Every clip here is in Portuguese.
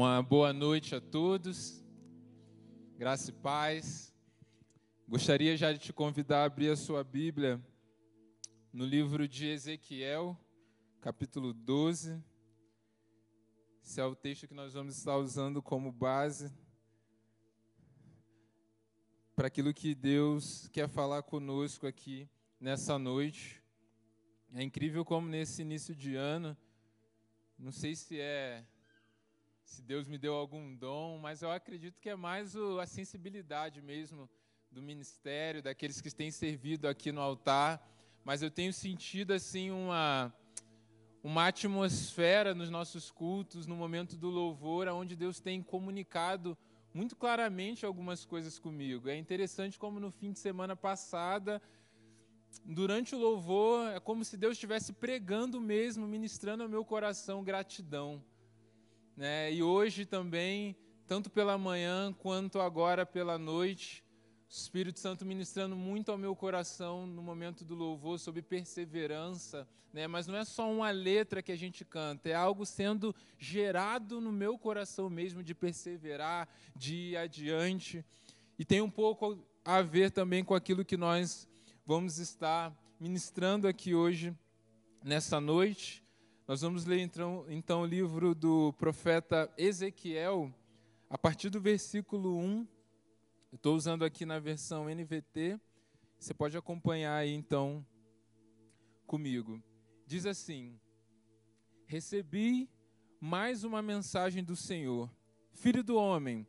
Uma boa noite a todos, graça e paz. Gostaria já de te convidar a abrir a sua Bíblia no livro de Ezequiel, capítulo 12. Esse é o texto que nós vamos estar usando como base para aquilo que Deus quer falar conosco aqui nessa noite. É incrível como nesse início de ano, não sei se é se Deus me deu algum dom, mas eu acredito que é mais o, a sensibilidade mesmo do ministério, daqueles que têm servido aqui no altar, mas eu tenho sentido assim uma uma atmosfera nos nossos cultos, no momento do louvor, onde Deus tem comunicado muito claramente algumas coisas comigo. É interessante como no fim de semana passada, durante o louvor, é como se Deus estivesse pregando mesmo, ministrando ao meu coração gratidão. Né? E hoje também, tanto pela manhã quanto agora pela noite, o Espírito Santo ministrando muito ao meu coração no momento do louvor sobre perseverança, né? Mas não é só uma letra que a gente canta, é algo sendo gerado no meu coração mesmo de perseverar, de ir adiante. E tem um pouco a ver também com aquilo que nós vamos estar ministrando aqui hoje nessa noite. Nós vamos ler então, então o livro do profeta Ezequiel, a partir do versículo 1. Estou usando aqui na versão NVT. Você pode acompanhar aí então comigo. Diz assim: Recebi mais uma mensagem do Senhor. Filho do homem,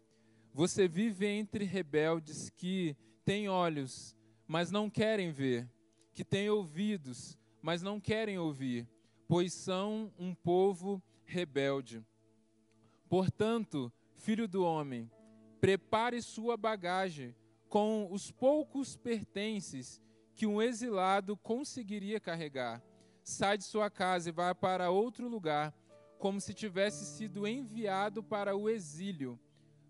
você vive entre rebeldes que têm olhos, mas não querem ver, que têm ouvidos, mas não querem ouvir pois são um povo rebelde. Portanto, filho do homem, prepare sua bagagem com os poucos pertences que um exilado conseguiria carregar. Sai de sua casa e vá para outro lugar, como se tivesse sido enviado para o exílio.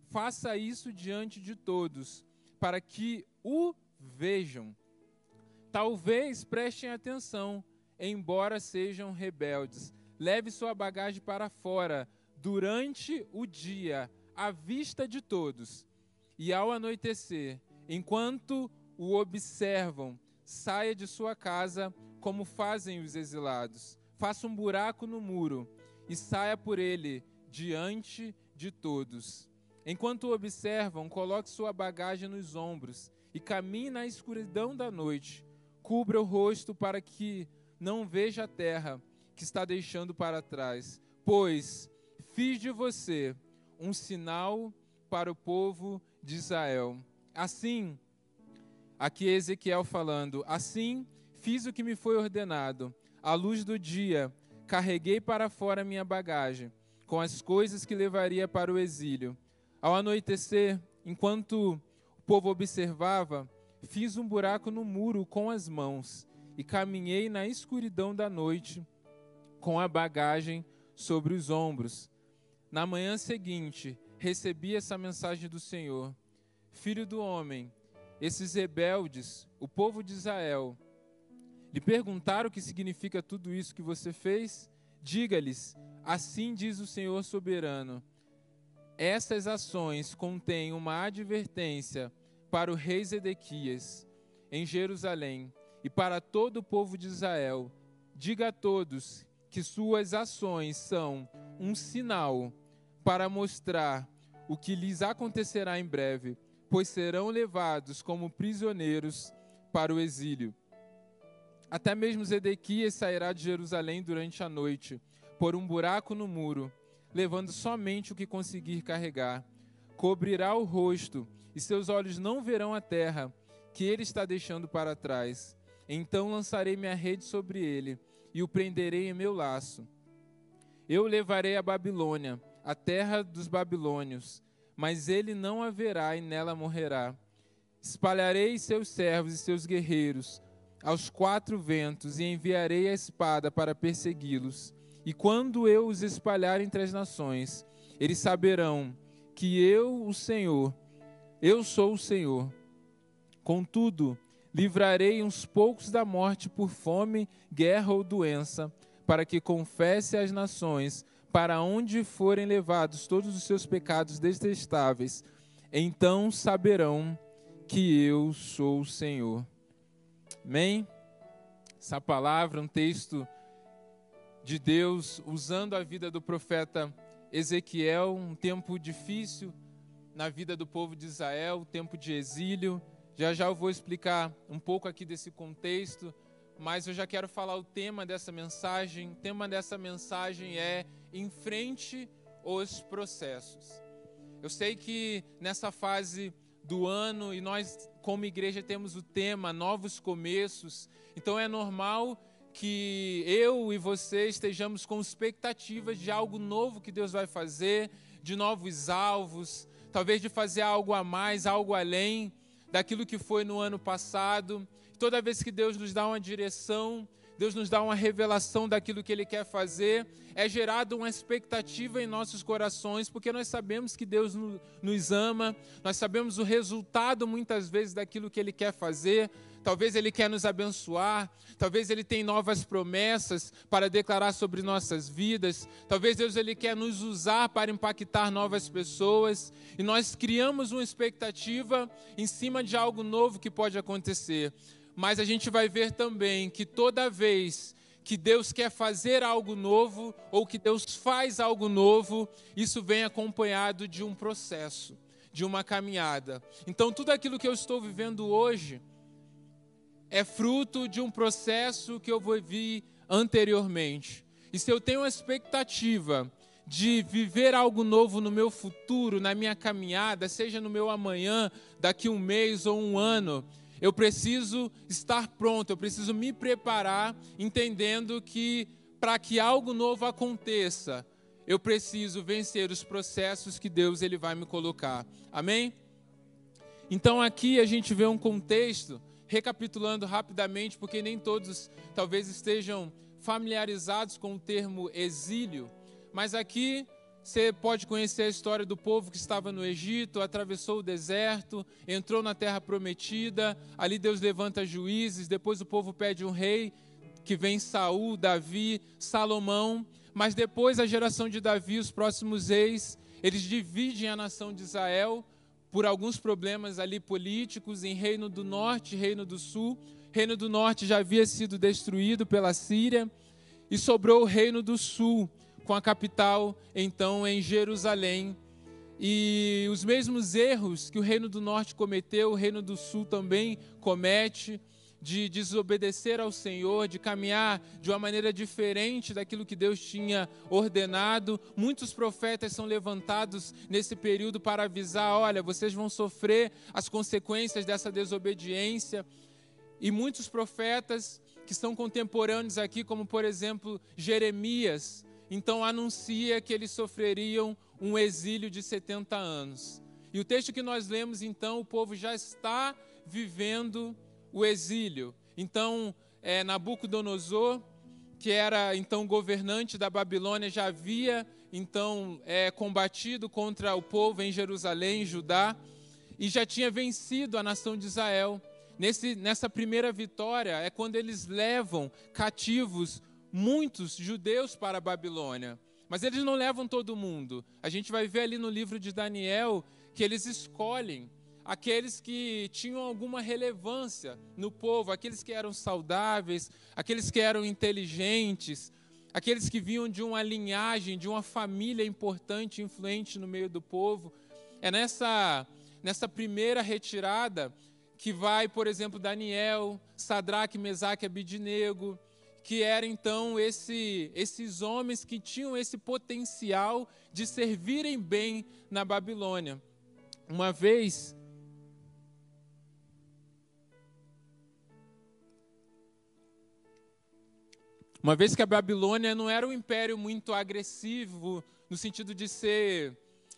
Faça isso diante de todos, para que o vejam. Talvez prestem atenção embora sejam rebeldes. Leve sua bagagem para fora durante o dia, à vista de todos. E ao anoitecer, enquanto o observam, saia de sua casa como fazem os exilados. Faça um buraco no muro e saia por ele diante de todos. Enquanto o observam, coloque sua bagagem nos ombros e caminhe na escuridão da noite. Cubra o rosto para que não veja a terra que está deixando para trás, pois fiz de você um sinal para o povo de Israel. Assim, aqui é Ezequiel falando: Assim fiz o que me foi ordenado. À luz do dia, carreguei para fora minha bagagem, com as coisas que levaria para o exílio. Ao anoitecer, enquanto o povo observava, fiz um buraco no muro com as mãos e caminhei na escuridão da noite com a bagagem sobre os ombros. Na manhã seguinte, recebi essa mensagem do Senhor: Filho do homem, esses rebeldes, o povo de Israel, lhe perguntaram o que significa tudo isso que você fez? Diga-lhes: Assim diz o Senhor soberano. Essas ações contêm uma advertência para o rei Zedequias em Jerusalém e para todo o povo de Israel: diga a todos que suas ações são um sinal para mostrar o que lhes acontecerá em breve, pois serão levados como prisioneiros para o exílio. Até mesmo Zedequias sairá de Jerusalém durante a noite, por um buraco no muro, levando somente o que conseguir carregar. Cobrirá o rosto, e seus olhos não verão a terra que ele está deixando para trás. Então lançarei minha rede sobre ele e o prenderei em meu laço. Eu o levarei à Babilônia, a terra dos babilônios, mas ele não haverá e nela morrerá. Espalharei seus servos e seus guerreiros aos quatro ventos e enviarei a espada para persegui-los. E quando eu os espalhar entre as nações, eles saberão que eu, o Senhor, eu sou o Senhor. Contudo, Livrarei uns poucos da morte por fome, guerra ou doença, para que confesse às nações, para onde forem levados todos os seus pecados detestáveis, então saberão que eu sou o Senhor. Amém? Essa palavra, um texto de Deus usando a vida do profeta Ezequiel, um tempo difícil na vida do povo de Israel, tempo de exílio. Já já eu vou explicar um pouco aqui desse contexto, mas eu já quero falar o tema dessa mensagem. O tema dessa mensagem é enfrente os processos. Eu sei que nessa fase do ano e nós como igreja temos o tema novos começos, então é normal que eu e você estejamos com expectativas de algo novo que Deus vai fazer, de novos alvos, talvez de fazer algo a mais, algo além daquilo que foi no ano passado. Toda vez que Deus nos dá uma direção, Deus nos dá uma revelação daquilo que Ele quer fazer, é gerada uma expectativa em nossos corações, porque nós sabemos que Deus nos ama, nós sabemos o resultado muitas vezes daquilo que Ele quer fazer. Talvez Ele quer nos abençoar, talvez Ele tem novas promessas para declarar sobre nossas vidas, talvez Deus Ele quer nos usar para impactar novas pessoas, e nós criamos uma expectativa em cima de algo novo que pode acontecer. Mas a gente vai ver também que toda vez que Deus quer fazer algo novo ou que Deus faz algo novo, isso vem acompanhado de um processo, de uma caminhada. Então, tudo aquilo que eu estou vivendo hoje é fruto de um processo que eu vivi anteriormente. E se eu tenho uma expectativa de viver algo novo no meu futuro, na minha caminhada, seja no meu amanhã, daqui um mês ou um ano, eu preciso estar pronto, eu preciso me preparar, entendendo que para que algo novo aconteça, eu preciso vencer os processos que Deus ele vai me colocar. Amém? Então aqui a gente vê um contexto, recapitulando rapidamente, porque nem todos talvez estejam familiarizados com o termo exílio, mas aqui você pode conhecer a história do povo que estava no Egito, atravessou o deserto, entrou na terra prometida. Ali Deus levanta juízes, depois o povo pede um rei, que vem Saul, Davi, Salomão. Mas depois a geração de Davi, os próximos reis, eles dividem a nação de Israel por alguns problemas ali políticos em Reino do Norte, Reino do Sul. Reino do Norte já havia sido destruído pela Síria e sobrou o Reino do Sul com a capital então em Jerusalém. E os mesmos erros que o Reino do Norte cometeu, o Reino do Sul também comete, de desobedecer ao Senhor, de caminhar de uma maneira diferente daquilo que Deus tinha ordenado. Muitos profetas são levantados nesse período para avisar: olha, vocês vão sofrer as consequências dessa desobediência. E muitos profetas que são contemporâneos aqui, como por exemplo Jeremias, então anuncia que eles sofreriam um exílio de 70 anos. E o texto que nós lemos, então, o povo já está vivendo o exílio. Então, é, Nabucodonosor, que era então governante da Babilônia, já havia então é, combatido contra o povo em Jerusalém, Judá, e já tinha vencido a nação de Israel. Nesse, nessa primeira vitória é quando eles levam cativos muitos judeus para a Babilônia. Mas eles não levam todo mundo. A gente vai ver ali no livro de Daniel que eles escolhem aqueles que tinham alguma relevância no povo, aqueles que eram saudáveis, aqueles que eram inteligentes, aqueles que vinham de uma linhagem, de uma família importante, influente no meio do povo. É nessa, nessa primeira retirada que vai, por exemplo, Daniel, Sadraque, Mesaque Abidinego, que eram então esse, esses homens que tinham esse potencial de servirem bem na Babilônia. Uma vez, uma vez que a Babilônia não era um império muito agressivo no sentido de ser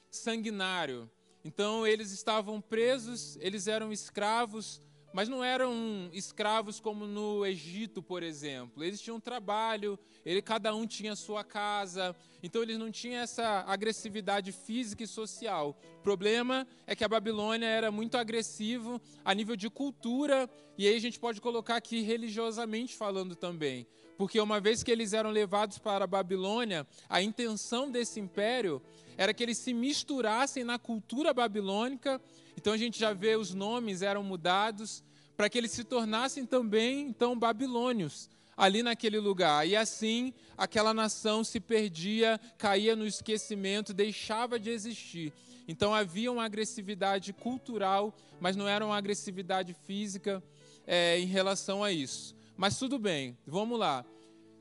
sanguinário. Então eles estavam presos, eles eram escravos mas não eram escravos como no Egito, por exemplo. Eles tinham trabalho, ele, cada um tinha sua casa, então eles não tinham essa agressividade física e social. O problema é que a Babilônia era muito agressivo a nível de cultura, e aí a gente pode colocar aqui religiosamente falando também. Porque uma vez que eles eram levados para a Babilônia, a intenção desse império era que eles se misturassem na cultura babilônica. Então a gente já vê os nomes eram mudados para que eles se tornassem também então babilônios ali naquele lugar. E assim aquela nação se perdia, caía no esquecimento, deixava de existir. Então havia uma agressividade cultural, mas não era uma agressividade física é, em relação a isso. Mas tudo bem, vamos lá.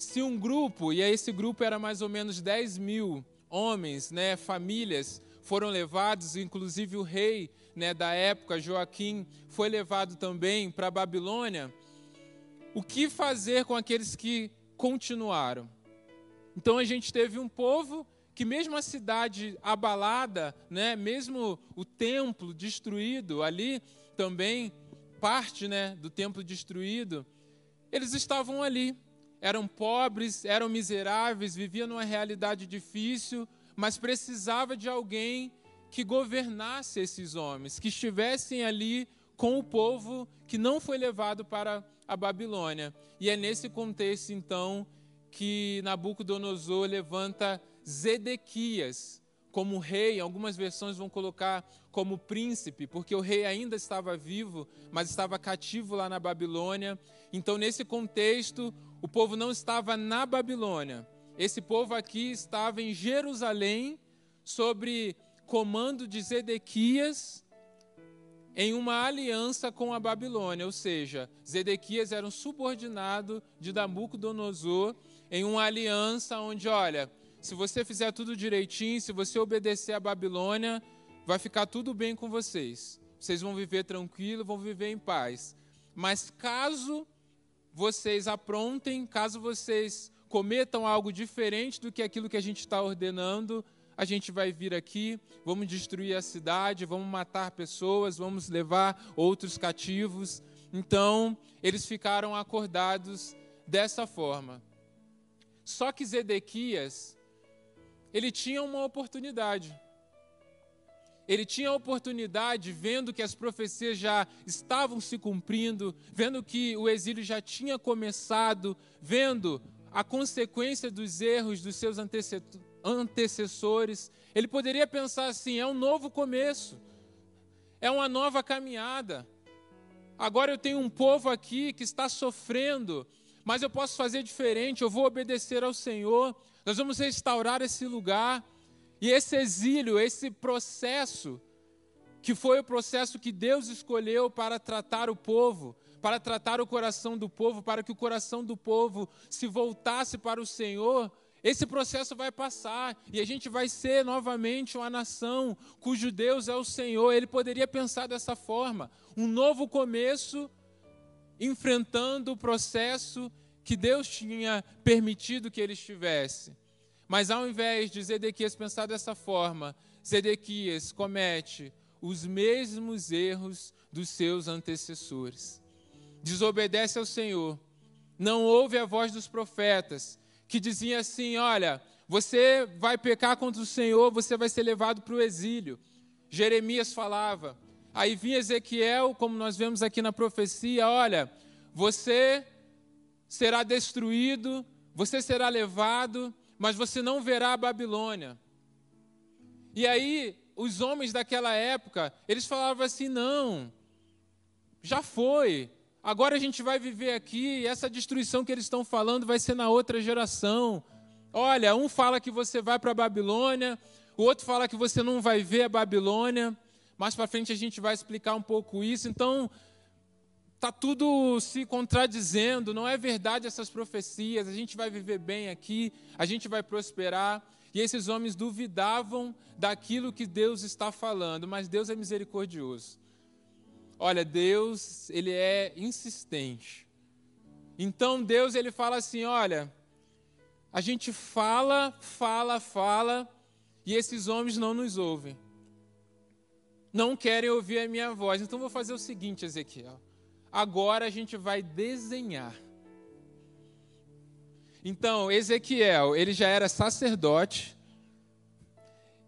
Se um grupo, e esse grupo era mais ou menos 10 mil homens, né, famílias, foram levados, inclusive o rei né, da época, Joaquim, foi levado também para a Babilônia. O que fazer com aqueles que continuaram? Então a gente teve um povo que mesmo a cidade abalada, né, mesmo o templo destruído ali, também parte né, do templo destruído, eles estavam ali. Eram pobres, eram miseráveis, viviam numa realidade difícil, mas precisava de alguém que governasse esses homens, que estivessem ali com o povo que não foi levado para a Babilônia. E é nesse contexto, então, que Nabucodonosor levanta Zedequias como rei. Algumas versões vão colocar como príncipe, porque o rei ainda estava vivo, mas estava cativo lá na Babilônia. Então, nesse contexto, o povo não estava na Babilônia. Esse povo aqui estava em Jerusalém, sobre comando de Zedequias, em uma aliança com a Babilônia, ou seja, Zedequias era um subordinado de Nabucodonosor em uma aliança onde, olha, se você fizer tudo direitinho, se você obedecer à Babilônia, vai ficar tudo bem com vocês. Vocês vão viver tranquilo, vão viver em paz. Mas caso vocês aprontem, caso vocês cometam algo diferente do que aquilo que a gente está ordenando, a gente vai vir aqui, vamos destruir a cidade, vamos matar pessoas, vamos levar outros cativos. Então, eles ficaram acordados dessa forma. Só que Zedequias, ele tinha uma oportunidade. Ele tinha a oportunidade, vendo que as profecias já estavam se cumprindo, vendo que o exílio já tinha começado, vendo a consequência dos erros dos seus antecessores. Ele poderia pensar assim: é um novo começo, é uma nova caminhada. Agora eu tenho um povo aqui que está sofrendo, mas eu posso fazer diferente, eu vou obedecer ao Senhor, nós vamos restaurar esse lugar. E esse exílio, esse processo, que foi o processo que Deus escolheu para tratar o povo, para tratar o coração do povo, para que o coração do povo se voltasse para o Senhor, esse processo vai passar e a gente vai ser novamente uma nação cujo Deus é o Senhor. Ele poderia pensar dessa forma: um novo começo, enfrentando o processo que Deus tinha permitido que ele estivesse. Mas ao invés de Zedequias pensar dessa forma, Zedequias comete os mesmos erros dos seus antecessores. Desobedece ao Senhor, não ouve a voz dos profetas, que diziam assim: Olha, você vai pecar contra o Senhor, você vai ser levado para o exílio. Jeremias falava. Aí vinha Ezequiel, como nós vemos aqui na profecia: Olha, você será destruído, você será levado, mas você não verá a Babilônia. E aí, os homens daquela época, eles falavam assim: não, já foi, agora a gente vai viver aqui, essa destruição que eles estão falando vai ser na outra geração. Olha, um fala que você vai para a Babilônia, o outro fala que você não vai ver a Babilônia. Mais para frente a gente vai explicar um pouco isso. Então, Está tudo se contradizendo, não é verdade essas profecias, a gente vai viver bem aqui, a gente vai prosperar. E esses homens duvidavam daquilo que Deus está falando, mas Deus é misericordioso. Olha, Deus, ele é insistente. Então Deus ele fala assim, olha, a gente fala, fala, fala, e esses homens não nos ouvem. Não querem ouvir a minha voz. Então vou fazer o seguinte, Ezequiel. Agora a gente vai desenhar. Então, Ezequiel, ele já era sacerdote,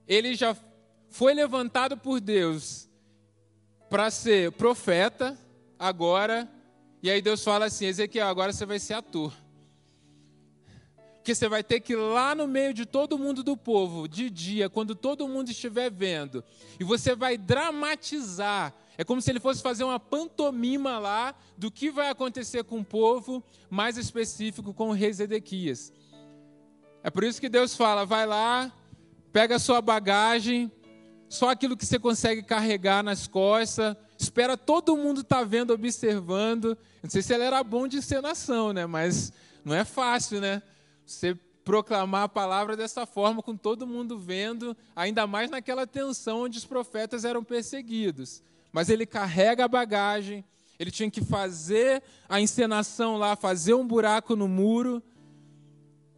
ele já foi levantado por Deus para ser profeta, agora, e aí Deus fala assim: Ezequiel, agora você vai ser ator. Porque você vai ter que ir lá no meio de todo mundo do povo, de dia, quando todo mundo estiver vendo, e você vai dramatizar. É como se ele fosse fazer uma pantomima lá do que vai acontecer com o povo, mais específico com o rei Zedequias. É por isso que Deus fala: vai lá, pega a sua bagagem, só aquilo que você consegue carregar nas costas, espera todo mundo estar tá vendo, observando. Não sei se ele era bom de encenação, né? Mas não é fácil, né? Você proclamar a palavra dessa forma, com todo mundo vendo, ainda mais naquela tensão onde os profetas eram perseguidos. Mas ele carrega a bagagem, ele tinha que fazer a encenação lá, fazer um buraco no muro,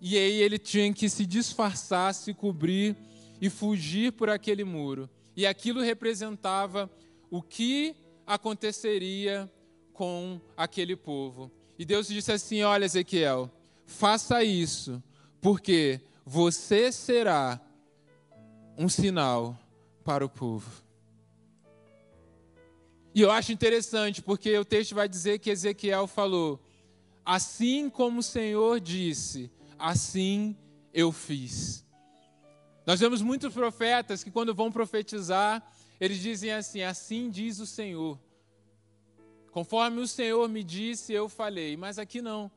e aí ele tinha que se disfarçar, se cobrir e fugir por aquele muro. E aquilo representava o que aconteceria com aquele povo. E Deus disse assim: Olha, Ezequiel, faça isso, porque você será um sinal para o povo. E eu acho interessante, porque o texto vai dizer que Ezequiel falou: Assim como o Senhor disse, assim eu fiz. Nós vemos muitos profetas que, quando vão profetizar, eles dizem assim: Assim diz o Senhor. Conforme o Senhor me disse, eu falei. Mas aqui não.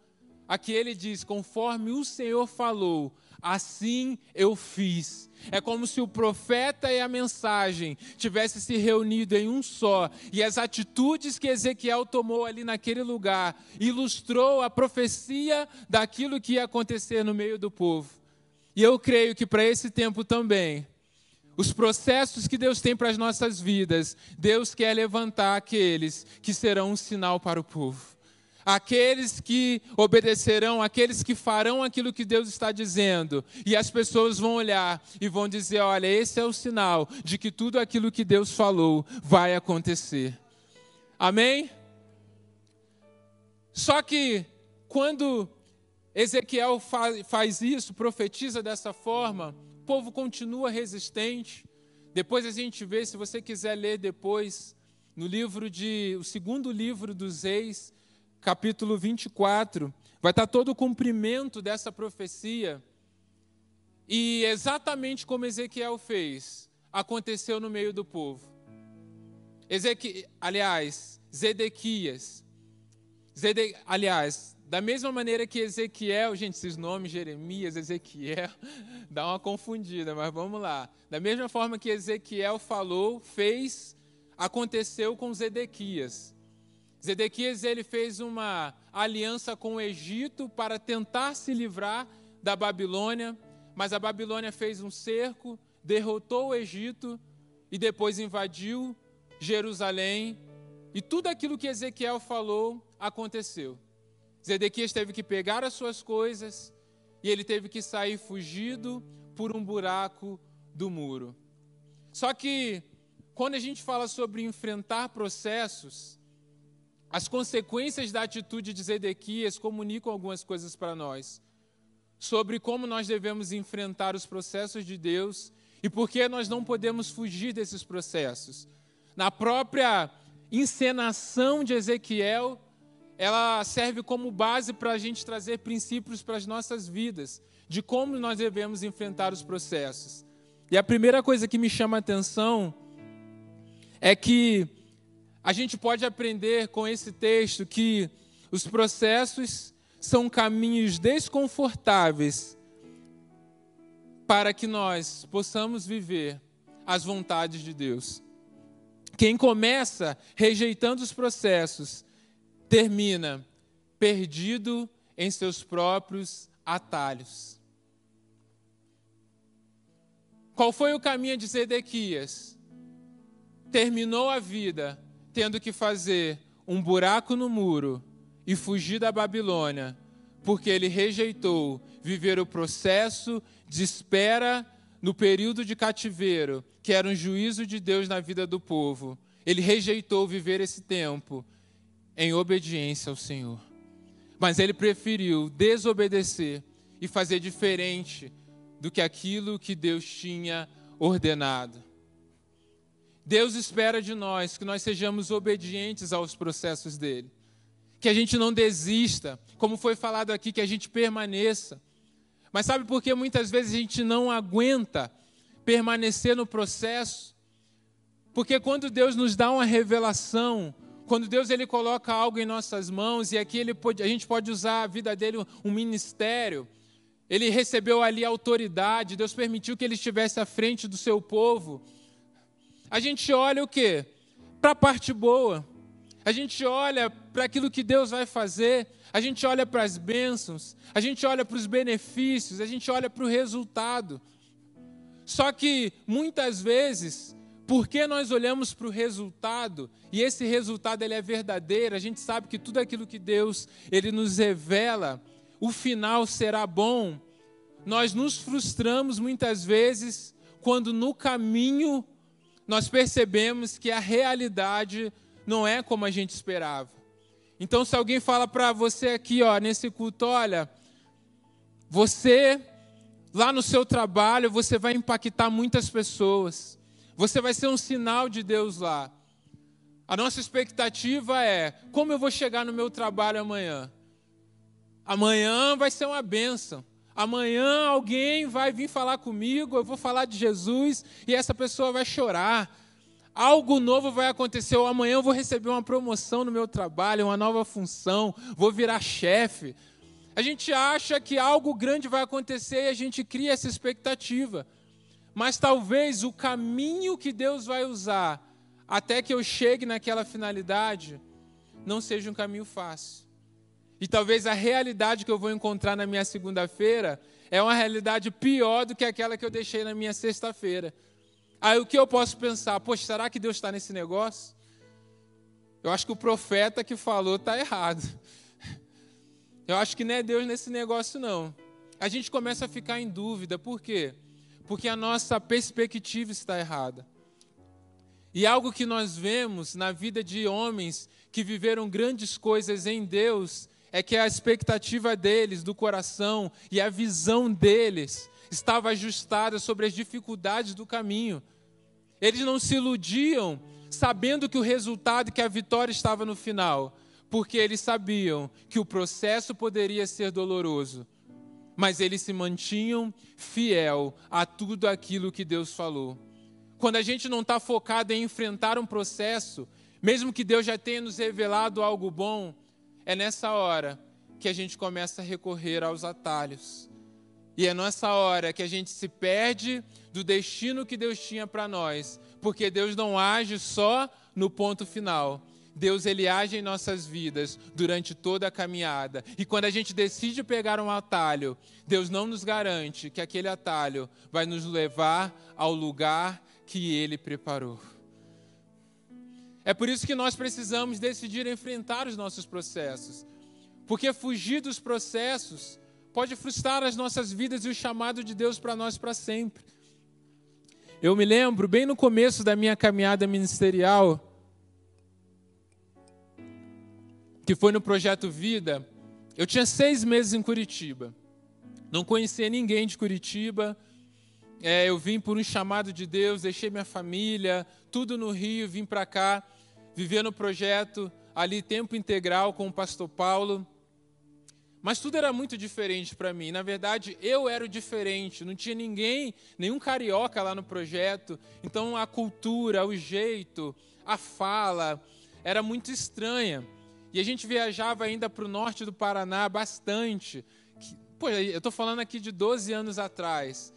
Aqui ele diz: Conforme o Senhor falou, assim eu fiz. É como se o profeta e a mensagem tivessem se reunido em um só, e as atitudes que Ezequiel tomou ali naquele lugar ilustrou a profecia daquilo que ia acontecer no meio do povo. E eu creio que para esse tempo também, os processos que Deus tem para as nossas vidas, Deus quer levantar aqueles que serão um sinal para o povo. Aqueles que obedecerão, aqueles que farão aquilo que Deus está dizendo. E as pessoas vão olhar e vão dizer: olha, esse é o sinal de que tudo aquilo que Deus falou vai acontecer. Amém? Só que quando Ezequiel faz isso, profetiza dessa forma, o povo continua resistente. Depois a gente vê, se você quiser ler depois, no livro de, o segundo livro dos Reis, capítulo 24, vai estar todo o cumprimento dessa profecia. E exatamente como Ezequiel fez, aconteceu no meio do povo. Ezequi, aliás, Zedequias. Zede, aliás, da mesma maneira que Ezequiel, gente, esses nomes, Jeremias, Ezequiel, dá uma confundida, mas vamos lá. Da mesma forma que Ezequiel falou, fez, aconteceu com Zedequias. Zedequias ele fez uma aliança com o Egito para tentar se livrar da Babilônia, mas a Babilônia fez um cerco, derrotou o Egito e depois invadiu Jerusalém. E tudo aquilo que Ezequiel falou aconteceu. Zedequias teve que pegar as suas coisas e ele teve que sair fugido por um buraco do muro. Só que, quando a gente fala sobre enfrentar processos, as consequências da atitude de Zedequias comunicam algumas coisas para nós. Sobre como nós devemos enfrentar os processos de Deus e por que nós não podemos fugir desses processos. Na própria encenação de Ezequiel, ela serve como base para a gente trazer princípios para as nossas vidas, de como nós devemos enfrentar os processos. E a primeira coisa que me chama a atenção é que a gente pode aprender com esse texto que os processos são caminhos desconfortáveis para que nós possamos viver as vontades de Deus. Quem começa rejeitando os processos termina perdido em seus próprios atalhos. Qual foi o caminho de Zedequias? Terminou a vida tendo que fazer um buraco no muro e fugir da Babilônia, porque ele rejeitou viver o processo de espera no período de cativeiro, que era um juízo de Deus na vida do povo. Ele rejeitou viver esse tempo em obediência ao Senhor. Mas ele preferiu desobedecer e fazer diferente do que aquilo que Deus tinha ordenado. Deus espera de nós que nós sejamos obedientes aos processos dele. Que a gente não desista, como foi falado aqui, que a gente permaneça. Mas sabe por que muitas vezes a gente não aguenta permanecer no processo? Porque quando Deus nos dá uma revelação, quando Deus ele coloca algo em nossas mãos e aqui ele pode, a gente pode usar a vida dele um ministério, ele recebeu ali autoridade, Deus permitiu que ele estivesse à frente do seu povo. A gente olha o quê? Para a parte boa. A gente olha para aquilo que Deus vai fazer, a gente olha para as bênçãos, a gente olha para os benefícios, a gente olha para o resultado. Só que muitas vezes, porque nós olhamos para o resultado e esse resultado ele é verdadeiro, a gente sabe que tudo aquilo que Deus ele nos revela, o final será bom. Nós nos frustramos muitas vezes quando no caminho nós percebemos que a realidade não é como a gente esperava. Então, se alguém fala para você aqui, ó, nesse culto, olha, você lá no seu trabalho, você vai impactar muitas pessoas. Você vai ser um sinal de Deus lá. A nossa expectativa é: como eu vou chegar no meu trabalho amanhã? Amanhã vai ser uma bênção. Amanhã alguém vai vir falar comigo, eu vou falar de Jesus e essa pessoa vai chorar. Algo novo vai acontecer, ou amanhã eu vou receber uma promoção no meu trabalho, uma nova função, vou virar chefe. A gente acha que algo grande vai acontecer e a gente cria essa expectativa. Mas talvez o caminho que Deus vai usar até que eu chegue naquela finalidade não seja um caminho fácil. E talvez a realidade que eu vou encontrar na minha segunda-feira é uma realidade pior do que aquela que eu deixei na minha sexta-feira. Aí o que eu posso pensar? Poxa, será que Deus está nesse negócio? Eu acho que o profeta que falou está errado. Eu acho que não é Deus nesse negócio, não. A gente começa a ficar em dúvida. Por quê? Porque a nossa perspectiva está errada. E algo que nós vemos na vida de homens que viveram grandes coisas em Deus é que a expectativa deles, do coração e a visão deles estava ajustada sobre as dificuldades do caminho. Eles não se iludiam sabendo que o resultado, que a vitória estava no final, porque eles sabiam que o processo poderia ser doloroso, mas eles se mantinham fiel a tudo aquilo que Deus falou. Quando a gente não está focado em enfrentar um processo, mesmo que Deus já tenha nos revelado algo bom, é nessa hora que a gente começa a recorrer aos atalhos. E é nessa hora que a gente se perde do destino que Deus tinha para nós, porque Deus não age só no ponto final. Deus ele age em nossas vidas durante toda a caminhada. E quando a gente decide pegar um atalho, Deus não nos garante que aquele atalho vai nos levar ao lugar que ele preparou. É por isso que nós precisamos decidir enfrentar os nossos processos. Porque fugir dos processos pode frustrar as nossas vidas e o chamado de Deus para nós para sempre. Eu me lembro, bem no começo da minha caminhada ministerial, que foi no Projeto Vida, eu tinha seis meses em Curitiba. Não conhecia ninguém de Curitiba. É, eu vim por um chamado de Deus, deixei minha família, tudo no Rio, vim para cá vivia no projeto ali tempo integral com o pastor Paulo. Mas tudo era muito diferente para mim. Na verdade, eu era o diferente. Não tinha ninguém, nenhum carioca lá no projeto. Então a cultura, o jeito, a fala era muito estranha. E a gente viajava ainda para o norte do Paraná bastante. Pô, eu estou falando aqui de 12 anos atrás.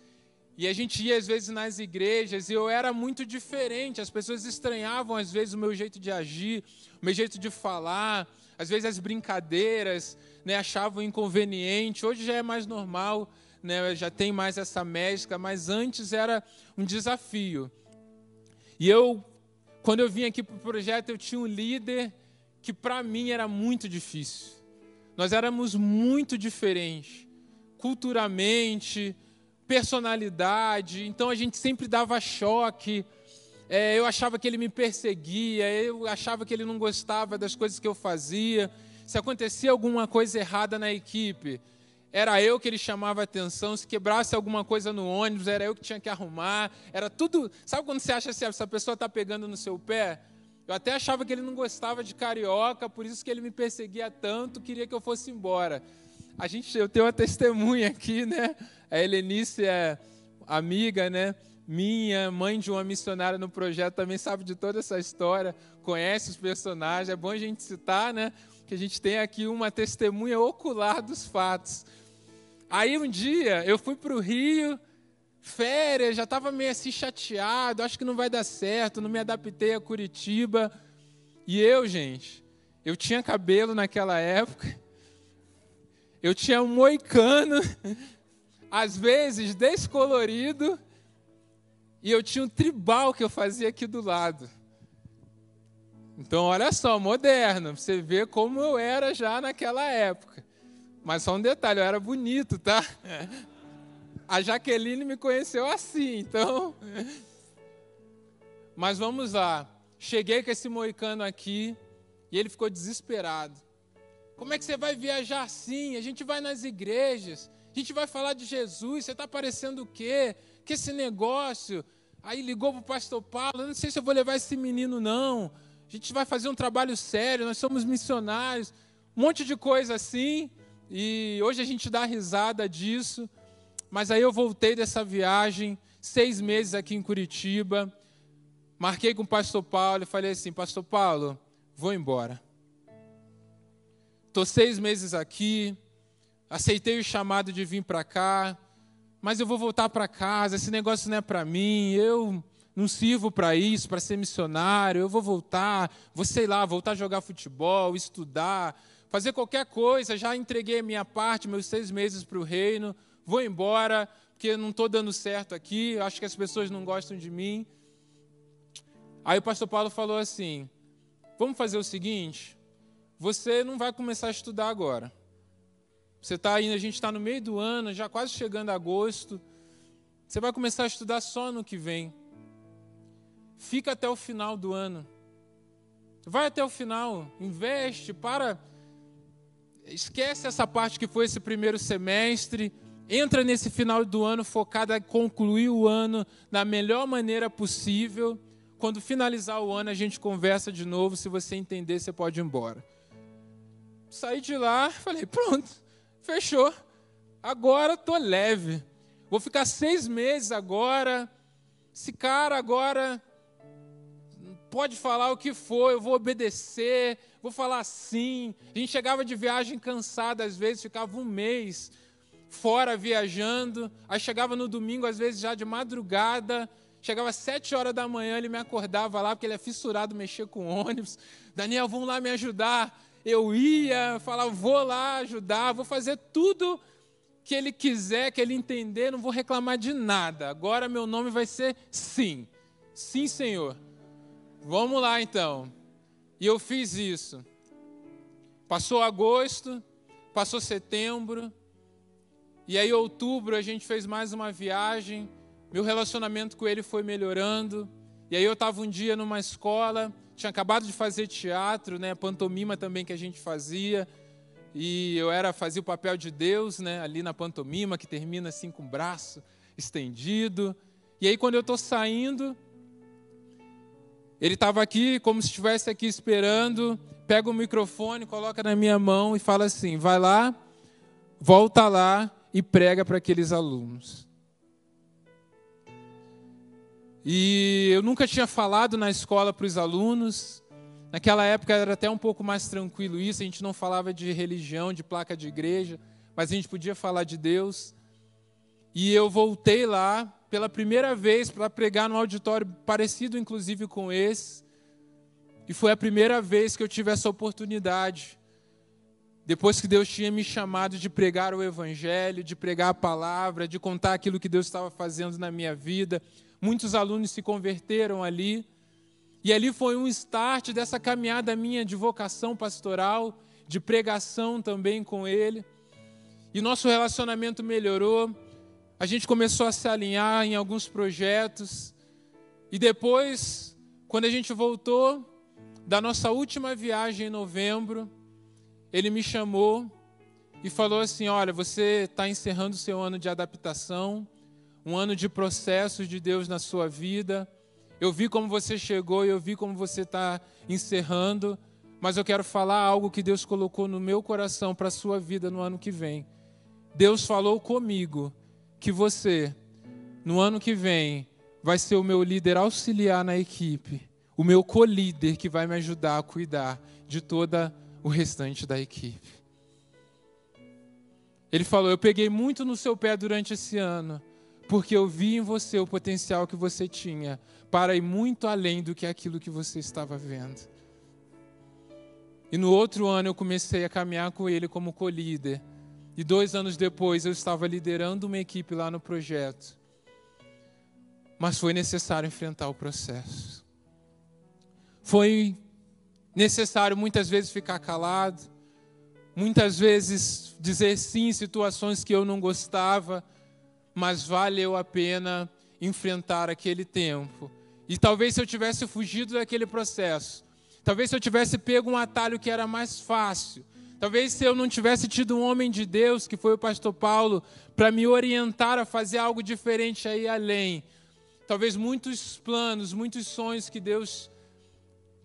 E a gente ia às vezes nas igrejas e eu era muito diferente. As pessoas estranhavam às vezes o meu jeito de agir, o meu jeito de falar, às vezes as brincadeiras, né, achavam inconveniente. Hoje já é mais normal, né, já tem mais essa mescla, mas antes era um desafio. E eu, quando eu vim aqui para o projeto, eu tinha um líder que para mim era muito difícil. Nós éramos muito diferentes, culturalmente, personalidade, então a gente sempre dava choque. É, eu achava que ele me perseguia, eu achava que ele não gostava das coisas que eu fazia. Se acontecia alguma coisa errada na equipe, era eu que ele chamava atenção. Se quebrasse alguma coisa no ônibus, era eu que tinha que arrumar. Era tudo. Sabe quando você acha assim, essa pessoa está pegando no seu pé? Eu até achava que ele não gostava de carioca, por isso que ele me perseguia tanto, queria que eu fosse embora. a gente, eu tenho uma testemunha aqui, né? A Helenice é amiga, né? Minha mãe de uma missionária no projeto também sabe de toda essa história, conhece os personagens. É bom a gente citar, né? Que a gente tem aqui uma testemunha ocular dos fatos. Aí um dia eu fui para o Rio, férias, já estava meio assim chateado, acho que não vai dar certo, não me adaptei a Curitiba. E eu, gente, eu tinha cabelo naquela época, eu tinha um moicano, às vezes descolorido, e eu tinha um tribal que eu fazia aqui do lado. Então, olha só, moderno, você vê como eu era já naquela época. Mas só um detalhe, eu era bonito, tá? A Jaqueline me conheceu assim, então. Mas vamos lá. Cheguei com esse moicano aqui e ele ficou desesperado. Como é que você vai viajar assim? A gente vai nas igrejas, a gente vai falar de Jesus, você está parecendo o quê? Que esse negócio? Aí ligou para o pastor Paulo, não sei se eu vou levar esse menino, não. A gente vai fazer um trabalho sério, nós somos missionários. Um monte de coisa assim. E hoje a gente dá risada disso. Mas aí eu voltei dessa viagem, seis meses aqui em Curitiba. Marquei com o pastor Paulo e falei assim: Pastor Paulo, vou embora. Estou seis meses aqui, aceitei o chamado de vir para cá, mas eu vou voltar para casa. Esse negócio não é para mim. Eu não sirvo para isso, para ser missionário. Eu vou voltar, vou sei lá, voltar a jogar futebol, estudar, fazer qualquer coisa. Já entreguei a minha parte, meus seis meses para o reino vou embora, porque não estou dando certo aqui, acho que as pessoas não gostam de mim. Aí o pastor Paulo falou assim: vamos fazer o seguinte, você não vai começar a estudar agora. Você está indo, a gente está no meio do ano, já quase chegando a agosto. Você vai começar a estudar só no que vem. Fica até o final do ano. Vai até o final, investe, para. Esquece essa parte que foi esse primeiro semestre entra nesse final do ano focado em concluir o ano da melhor maneira possível. Quando finalizar o ano, a gente conversa de novo. Se você entender, você pode ir embora. Saí de lá, falei: pronto, fechou. Agora tô leve. Vou ficar seis meses agora. Esse cara agora pode falar o que for, eu vou obedecer, vou falar sim. A gente chegava de viagem cansado, às vezes ficava um mês fora viajando, aí chegava no domingo, às vezes já de madrugada, chegava às sete horas da manhã, ele me acordava lá, porque ele é fissurado mexer com ônibus. Daniel, vamos lá me ajudar. Eu ia, falava, vou lá ajudar, vou fazer tudo que ele quiser, que ele entender, não vou reclamar de nada. Agora meu nome vai ser Sim. Sim, Senhor. Vamos lá então. E eu fiz isso. Passou agosto, passou setembro, e aí, outubro, a gente fez mais uma viagem. Meu relacionamento com ele foi melhorando. E aí, eu estava um dia numa escola, tinha acabado de fazer teatro, né, pantomima também que a gente fazia. E eu era fazia o papel de Deus, né, ali na pantomima, que termina assim com o braço estendido. E aí, quando eu estou saindo, ele estava aqui, como se estivesse aqui esperando, pega o microfone, coloca na minha mão e fala assim: vai lá, volta lá e prega para aqueles alunos. E eu nunca tinha falado na escola para os alunos. Naquela época era até um pouco mais tranquilo isso, a gente não falava de religião, de placa de igreja, mas a gente podia falar de Deus. E eu voltei lá pela primeira vez para pregar num auditório parecido, inclusive, com esse. E foi a primeira vez que eu tive essa oportunidade depois que Deus tinha me chamado de pregar o Evangelho, de pregar a palavra, de contar aquilo que Deus estava fazendo na minha vida, muitos alunos se converteram ali. E ali foi um start dessa caminhada minha de vocação pastoral, de pregação também com Ele. E nosso relacionamento melhorou. A gente começou a se alinhar em alguns projetos. E depois, quando a gente voltou da nossa última viagem em novembro, ele me chamou e falou assim: Olha, você está encerrando o seu ano de adaptação, um ano de processos de Deus na sua vida. Eu vi como você chegou e eu vi como você está encerrando, mas eu quero falar algo que Deus colocou no meu coração para a sua vida no ano que vem. Deus falou comigo que você, no ano que vem, vai ser o meu líder auxiliar na equipe, o meu co-líder que vai me ajudar a cuidar de toda o restante da equipe. Ele falou: Eu peguei muito no seu pé durante esse ano, porque eu vi em você o potencial que você tinha para ir muito além do que aquilo que você estava vendo. E no outro ano eu comecei a caminhar com ele como co-líder. E dois anos depois eu estava liderando uma equipe lá no projeto. Mas foi necessário enfrentar o processo. Foi necessário muitas vezes ficar calado, muitas vezes dizer sim em situações que eu não gostava, mas valeu a pena enfrentar aquele tempo. E talvez se eu tivesse fugido daquele processo, Talvez se eu tivesse pego um atalho que era mais fácil. Talvez se eu não tivesse tido um homem de Deus, que foi o pastor Paulo, para me orientar a fazer algo diferente aí além. Talvez muitos planos, muitos sonhos que Deus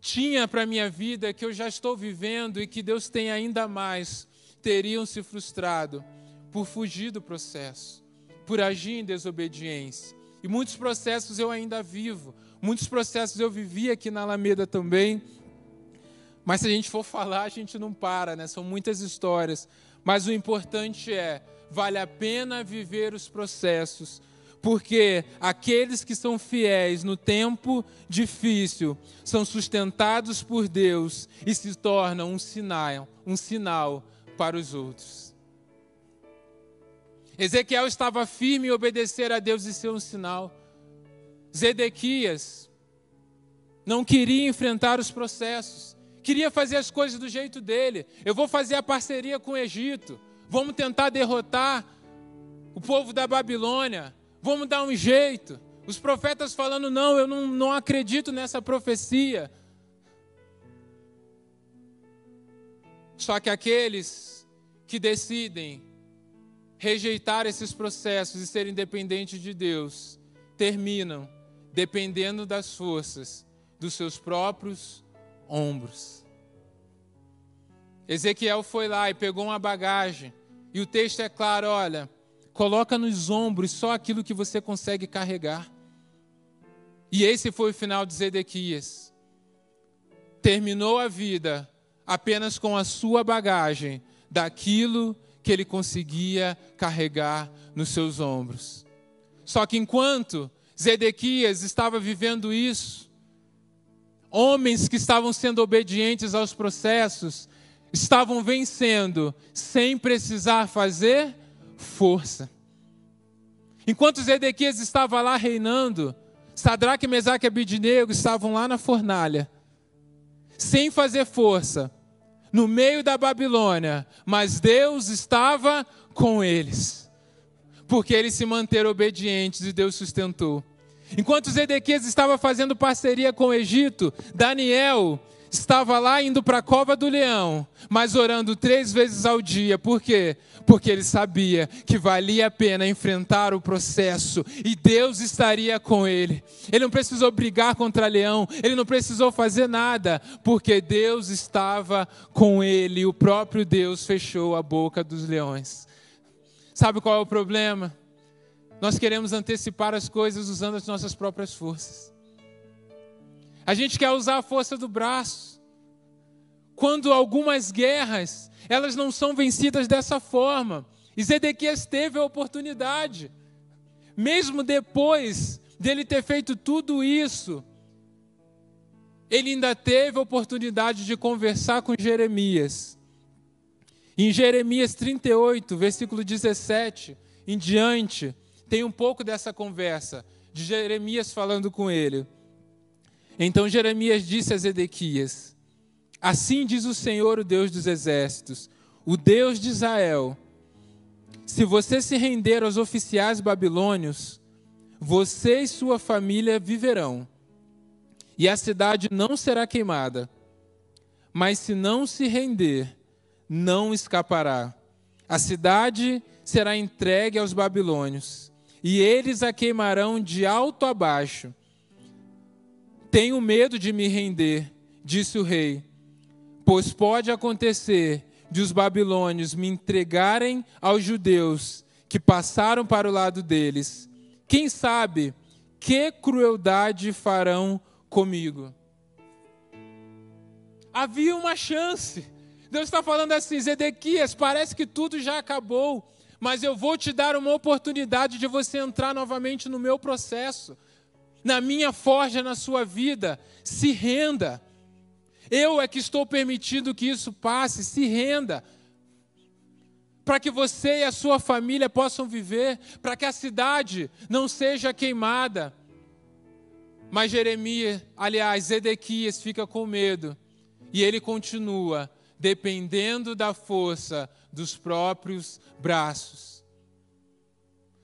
tinha para a minha vida, que eu já estou vivendo e que Deus tem ainda mais, teriam se frustrado por fugir do processo, por agir em desobediência. E muitos processos eu ainda vivo, muitos processos eu vivi aqui na Alameda também, mas se a gente for falar, a gente não para, né? São muitas histórias. Mas o importante é, vale a pena viver os processos, porque aqueles que são fiéis no tempo difícil são sustentados por Deus e se tornam um sinal, um sinal para os outros. Ezequiel estava firme em obedecer a Deus e ser um sinal. Zedequias não queria enfrentar os processos queria fazer as coisas do jeito dele. Eu vou fazer a parceria com o Egito. Vamos tentar derrotar o povo da Babilônia. Vamos dar um jeito. Os profetas falando: não, eu não, não acredito nessa profecia. Só que aqueles que decidem rejeitar esses processos e serem dependentes de Deus, terminam dependendo das forças dos seus próprios ombros. Ezequiel foi lá e pegou uma bagagem, e o texto é claro: olha, coloca nos ombros só aquilo que você consegue carregar. E esse foi o final de Zedequias. Terminou a vida apenas com a sua bagagem, daquilo que ele conseguia carregar nos seus ombros. Só que enquanto Zedequias estava vivendo isso, homens que estavam sendo obedientes aos processos estavam vencendo sem precisar fazer força. Enquanto Zedequias estava lá reinando, Sadraque, Mesaque e Abidinego estavam lá na fornalha, sem fazer força, no meio da Babilônia, mas Deus estava com eles, porque eles se manteram obedientes e Deus sustentou. Enquanto Zedequias estava fazendo parceria com o Egito, Daniel estava lá indo para a cova do leão, mas orando três vezes ao dia. Por quê? Porque ele sabia que valia a pena enfrentar o processo e Deus estaria com ele. Ele não precisou brigar contra leão, ele não precisou fazer nada, porque Deus estava com ele e o próprio Deus fechou a boca dos leões. Sabe qual é o problema? Nós queremos antecipar as coisas usando as nossas próprias forças. A gente quer usar a força do braço. Quando algumas guerras, elas não são vencidas dessa forma. E Zedequias teve a oportunidade. Mesmo depois dele ter feito tudo isso, ele ainda teve a oportunidade de conversar com Jeremias. Em Jeremias 38, versículo 17 em diante, tem um pouco dessa conversa de Jeremias falando com ele. Então Jeremias disse a Zedequias: Assim diz o Senhor, o Deus dos exércitos, o Deus de Israel: Se você se render aos oficiais babilônios, você e sua família viverão, e a cidade não será queimada. Mas se não se render, não escapará. A cidade será entregue aos babilônios, e eles a queimarão de alto a baixo tenho medo de me render, disse o rei, Pois pode acontecer de os babilônios me entregarem aos judeus que passaram para o lado deles. Quem sabe que crueldade farão comigo? Havia uma chance. Deus está falando assim, Zedequias, parece que tudo já acabou, mas eu vou te dar uma oportunidade de você entrar novamente no meu processo, na minha forja, na sua vida. Se renda. Eu é que estou permitindo que isso passe, se renda. Para que você e a sua família possam viver, para que a cidade não seja queimada. Mas Jeremias, aliás, Ezequias fica com medo e ele continua dependendo da força dos próprios braços.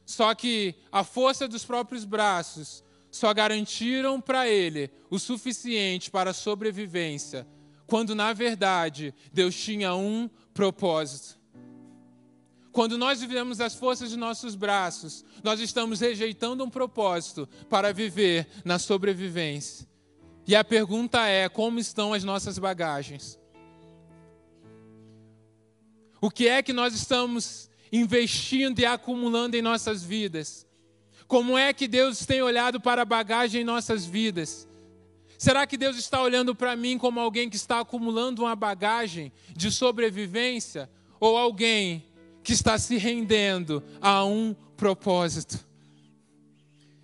Só que a força dos próprios braços só garantiram para ele o suficiente para a sobrevivência, quando na verdade Deus tinha um propósito. Quando nós vivemos as forças de nossos braços, nós estamos rejeitando um propósito para viver na sobrevivência. E a pergunta é: como estão as nossas bagagens? O que é que nós estamos investindo e acumulando em nossas vidas? Como é que Deus tem olhado para a bagagem em nossas vidas? Será que Deus está olhando para mim como alguém que está acumulando uma bagagem de sobrevivência ou alguém que está se rendendo a um propósito?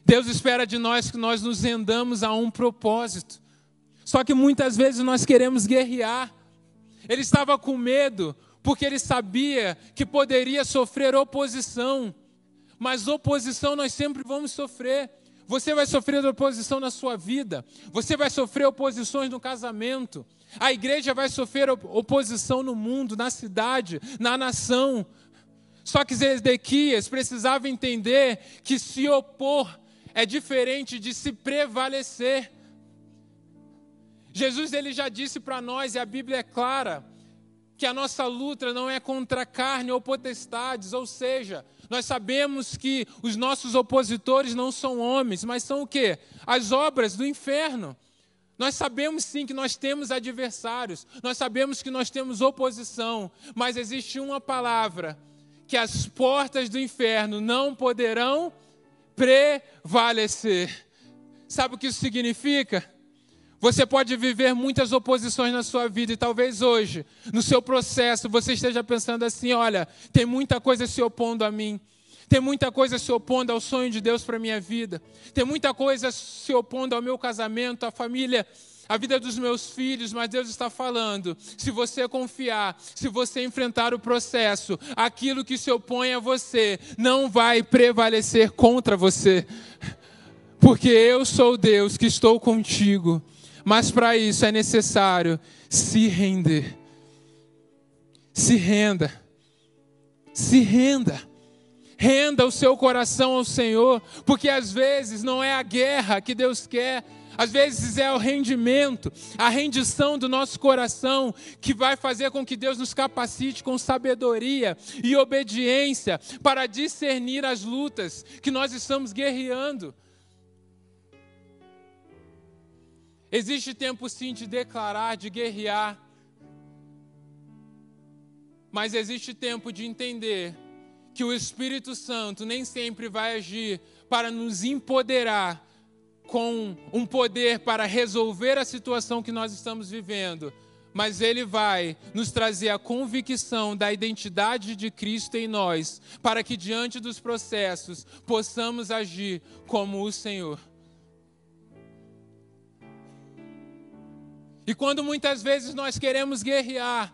Deus espera de nós que nós nos rendamos a um propósito. Só que muitas vezes nós queremos guerrear. Ele estava com medo porque ele sabia que poderia sofrer oposição. Mas oposição nós sempre vamos sofrer. Você vai sofrer oposição na sua vida. Você vai sofrer oposições no casamento. A igreja vai sofrer oposição no mundo, na cidade, na nação. Só que Zedequias precisava entender que se opor é diferente de se prevalecer. Jesus ele já disse para nós, e a Bíblia é clara, que a nossa luta não é contra carne ou potestades, ou seja, nós sabemos que os nossos opositores não são homens, mas são o quê? As obras do inferno. Nós sabemos sim que nós temos adversários, nós sabemos que nós temos oposição, mas existe uma palavra que as portas do inferno não poderão prevalecer. Sabe o que isso significa? Você pode viver muitas oposições na sua vida e talvez hoje, no seu processo, você esteja pensando assim: olha, tem muita coisa se opondo a mim. Tem muita coisa se opondo ao sonho de Deus para minha vida. Tem muita coisa se opondo ao meu casamento, à família, à vida dos meus filhos, mas Deus está falando: se você confiar, se você enfrentar o processo, aquilo que se opõe a você não vai prevalecer contra você. Porque eu sou Deus que estou contigo. Mas para isso é necessário se render. Se renda. Se renda. Renda o seu coração ao Senhor, porque às vezes não é a guerra que Deus quer, às vezes é o rendimento, a rendição do nosso coração que vai fazer com que Deus nos capacite com sabedoria e obediência para discernir as lutas que nós estamos guerreando. Existe tempo sim de declarar, de guerrear. Mas existe tempo de entender que o Espírito Santo nem sempre vai agir para nos empoderar com um poder para resolver a situação que nós estamos vivendo, mas ele vai nos trazer a convicção da identidade de Cristo em nós, para que diante dos processos possamos agir como o Senhor. E quando muitas vezes nós queremos guerrear,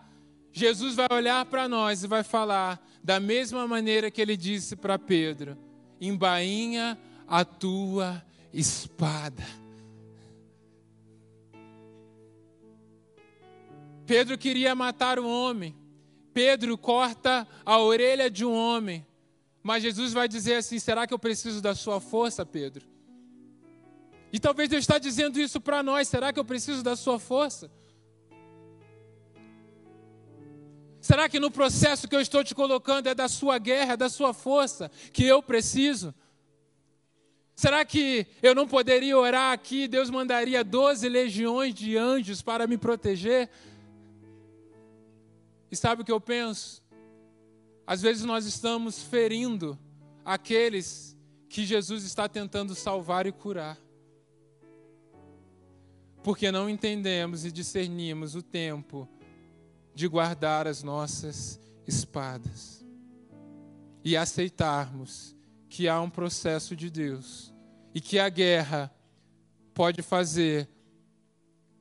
Jesus vai olhar para nós e vai falar da mesma maneira que ele disse para Pedro: embainha a tua espada. Pedro queria matar um homem. Pedro corta a orelha de um homem. Mas Jesus vai dizer assim: será que eu preciso da sua força, Pedro? E talvez Deus está dizendo isso para nós. Será que eu preciso da sua força? Será que no processo que eu estou te colocando é da sua guerra, é da sua força que eu preciso? Será que eu não poderia orar aqui, Deus mandaria 12 legiões de anjos para me proteger? E sabe o que eu penso? Às vezes nós estamos ferindo aqueles que Jesus está tentando salvar e curar. Porque não entendemos e discernimos o tempo de guardar as nossas espadas e aceitarmos que há um processo de Deus e que a guerra pode fazer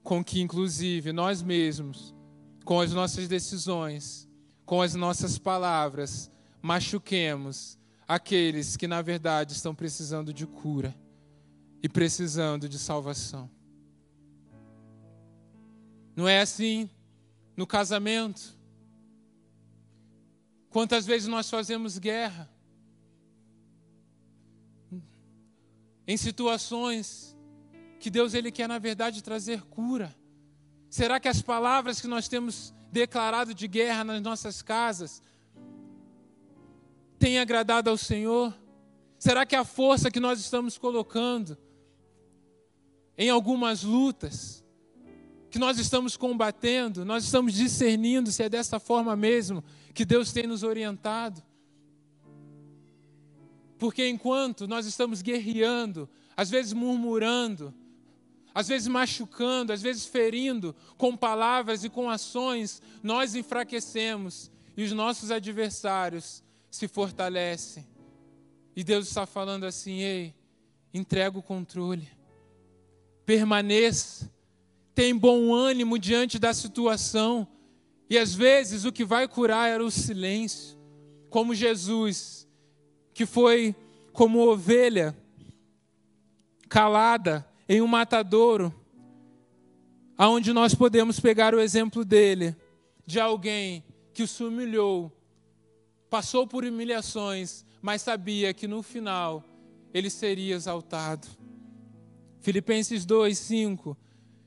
com que, inclusive, nós mesmos, com as nossas decisões, com as nossas palavras, machuquemos aqueles que, na verdade, estão precisando de cura e precisando de salvação. Não é assim no casamento? Quantas vezes nós fazemos guerra? Em situações que Deus ele quer na verdade trazer cura. Será que as palavras que nós temos declarado de guerra nas nossas casas têm agradado ao Senhor? Será que a força que nós estamos colocando em algumas lutas que nós estamos combatendo, nós estamos discernindo se é dessa forma mesmo que Deus tem nos orientado? Porque enquanto nós estamos guerreando, às vezes murmurando, às vezes machucando, às vezes ferindo, com palavras e com ações, nós enfraquecemos e os nossos adversários se fortalecem. E Deus está falando assim: ei, entrega o controle, permaneça, tem bom ânimo diante da situação. E às vezes o que vai curar era o silêncio, como Jesus, que foi como ovelha calada em um matadouro, aonde nós podemos pegar o exemplo dele, de alguém que se humilhou, passou por humilhações, mas sabia que no final ele seria exaltado. Filipenses 2, 5.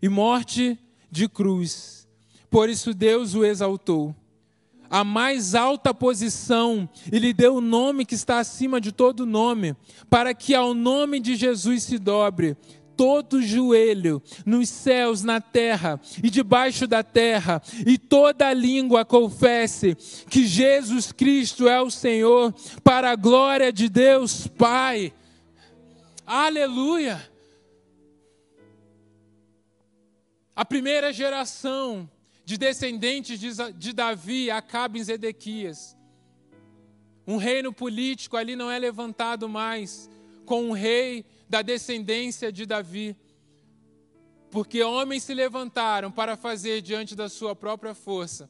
e morte de cruz. Por isso Deus o exaltou a mais alta posição e lhe deu o nome que está acima de todo nome, para que ao nome de Jesus se dobre todo joelho nos céus, na terra e debaixo da terra, e toda língua confesse que Jesus Cristo é o Senhor, para a glória de Deus Pai. Aleluia! A primeira geração de descendentes de Davi, Acabe em Zedequias. Um reino político ali não é levantado mais com um rei da descendência de Davi. Porque homens se levantaram para fazer diante da sua própria força.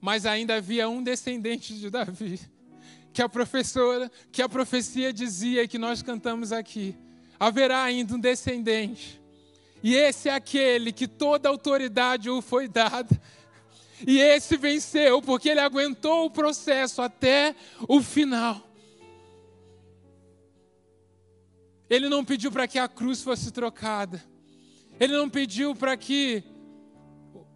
Mas ainda havia um descendente de Davi, que a professora, que a profecia dizia que nós cantamos aqui. Haverá ainda um descendente e esse é aquele que toda autoridade o foi dada. E esse venceu, porque ele aguentou o processo até o final. Ele não pediu para que a cruz fosse trocada. Ele não pediu para que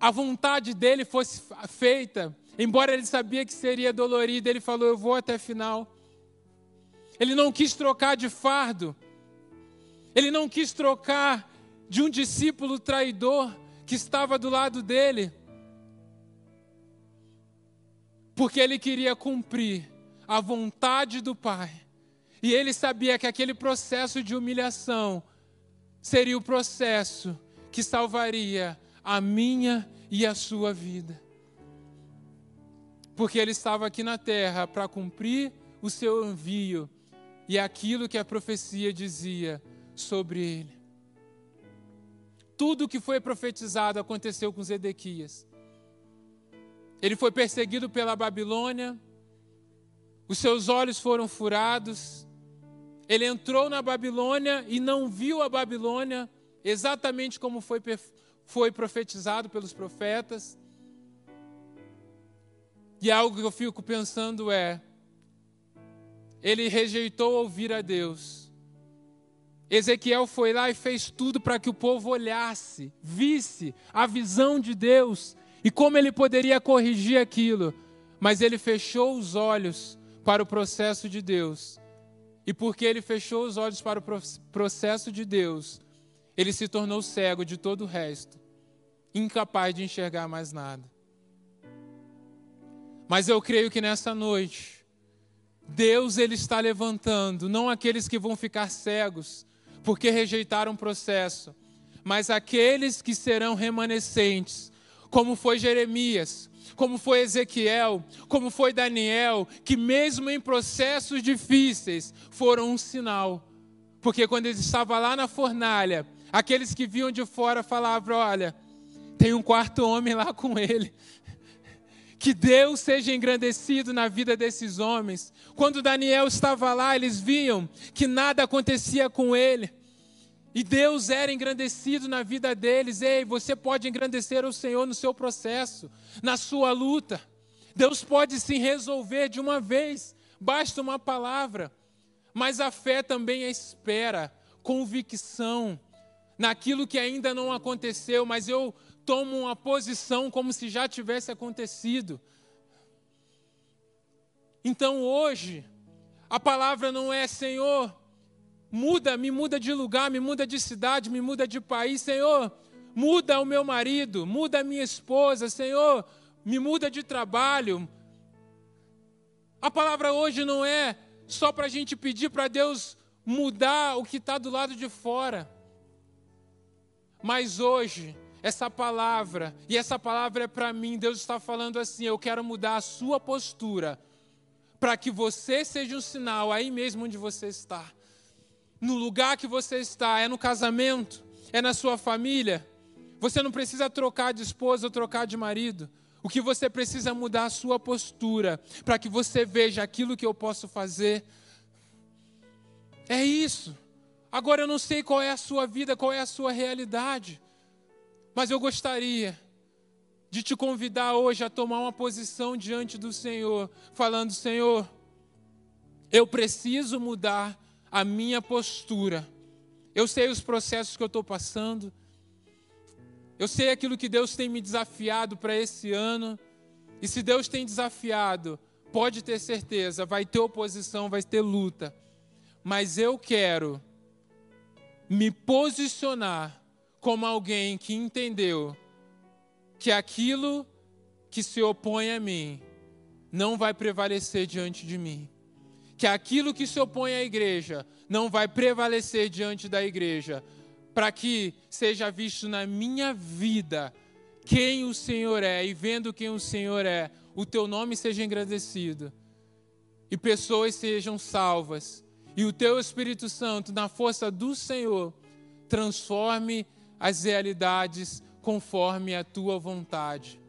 a vontade dele fosse feita. Embora ele sabia que seria dolorido, ele falou: Eu vou até final. Ele não quis trocar de fardo. Ele não quis trocar de um discípulo traidor que estava do lado dele, porque ele queria cumprir a vontade do Pai. E ele sabia que aquele processo de humilhação seria o processo que salvaria a minha e a sua vida. Porque ele estava aqui na terra para cumprir o seu envio e aquilo que a profecia dizia sobre ele. Tudo o que foi profetizado aconteceu com Zedequias. Ele foi perseguido pela Babilônia, os seus olhos foram furados, ele entrou na Babilônia e não viu a Babilônia exatamente como foi, foi profetizado pelos profetas. E algo que eu fico pensando é: ele rejeitou ouvir a Deus. Ezequiel foi lá e fez tudo para que o povo olhasse, visse a visão de Deus e como ele poderia corrigir aquilo. Mas ele fechou os olhos para o processo de Deus. E porque ele fechou os olhos para o processo de Deus, ele se tornou cego de todo o resto, incapaz de enxergar mais nada. Mas eu creio que nessa noite, Deus ele está levantando não aqueles que vão ficar cegos porque rejeitaram o processo, mas aqueles que serão remanescentes, como foi Jeremias, como foi Ezequiel, como foi Daniel, que mesmo em processos difíceis foram um sinal. Porque quando ele estava lá na fornalha, aqueles que viam de fora falavam: Olha, tem um quarto homem lá com ele. Que Deus seja engrandecido na vida desses homens. Quando Daniel estava lá, eles viam que nada acontecia com ele. E Deus era engrandecido na vida deles. Ei, você pode engrandecer o Senhor no seu processo, na sua luta. Deus pode sim resolver de uma vez, basta uma palavra. Mas a fé também é espera, convicção naquilo que ainda não aconteceu, mas eu tomo uma posição como se já tivesse acontecido. Então hoje, a palavra não é Senhor, Muda, me muda de lugar, me muda de cidade, me muda de país, Senhor. Muda o meu marido, muda a minha esposa, Senhor. Me muda de trabalho. A palavra hoje não é só para a gente pedir para Deus mudar o que está do lado de fora. Mas hoje, essa palavra, e essa palavra é para mim, Deus está falando assim: eu quero mudar a sua postura, para que você seja um sinal aí mesmo onde você está no lugar que você está, é no casamento, é na sua família. Você não precisa trocar de esposa ou trocar de marido. O que você precisa é mudar a sua postura, para que você veja aquilo que eu posso fazer. É isso. Agora eu não sei qual é a sua vida, qual é a sua realidade, mas eu gostaria de te convidar hoje a tomar uma posição diante do Senhor, falando: Senhor, eu preciso mudar a minha postura. Eu sei os processos que eu estou passando. Eu sei aquilo que Deus tem me desafiado para esse ano. E se Deus tem desafiado, pode ter certeza, vai ter oposição, vai ter luta. Mas eu quero me posicionar como alguém que entendeu que aquilo que se opõe a mim não vai prevalecer diante de mim. Que aquilo que se opõe à igreja não vai prevalecer diante da igreja, para que seja visto na minha vida quem o Senhor é, e vendo quem o Senhor é, o teu nome seja engrandecido, e pessoas sejam salvas, e o teu Espírito Santo, na força do Senhor, transforme as realidades conforme a tua vontade.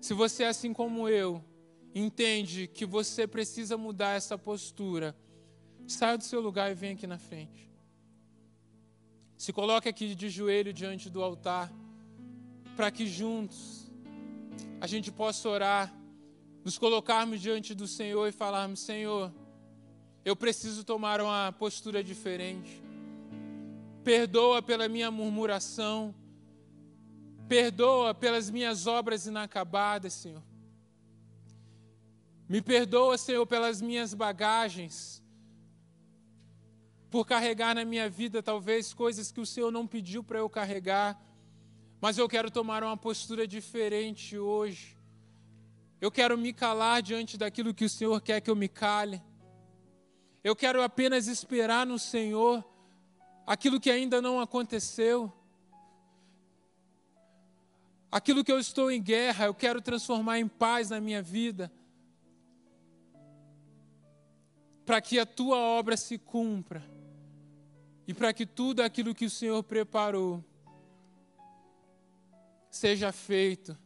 Se você assim como eu, entende que você precisa mudar essa postura, saia do seu lugar e venha aqui na frente. Se coloque aqui de joelho diante do altar, para que juntos a gente possa orar, nos colocarmos diante do Senhor e falarmos: Senhor, eu preciso tomar uma postura diferente. Perdoa pela minha murmuração, perdoa pelas minhas obras inacabadas, Senhor. Me perdoa, Senhor, pelas minhas bagagens, por carregar na minha vida talvez coisas que o Senhor não pediu para eu carregar, mas eu quero tomar uma postura diferente hoje. Eu quero me calar diante daquilo que o Senhor quer que eu me cale. Eu quero apenas esperar no Senhor aquilo que ainda não aconteceu. Aquilo que eu estou em guerra, eu quero transformar em paz na minha vida para que a tua obra se cumpra e para que tudo aquilo que o Senhor preparou seja feito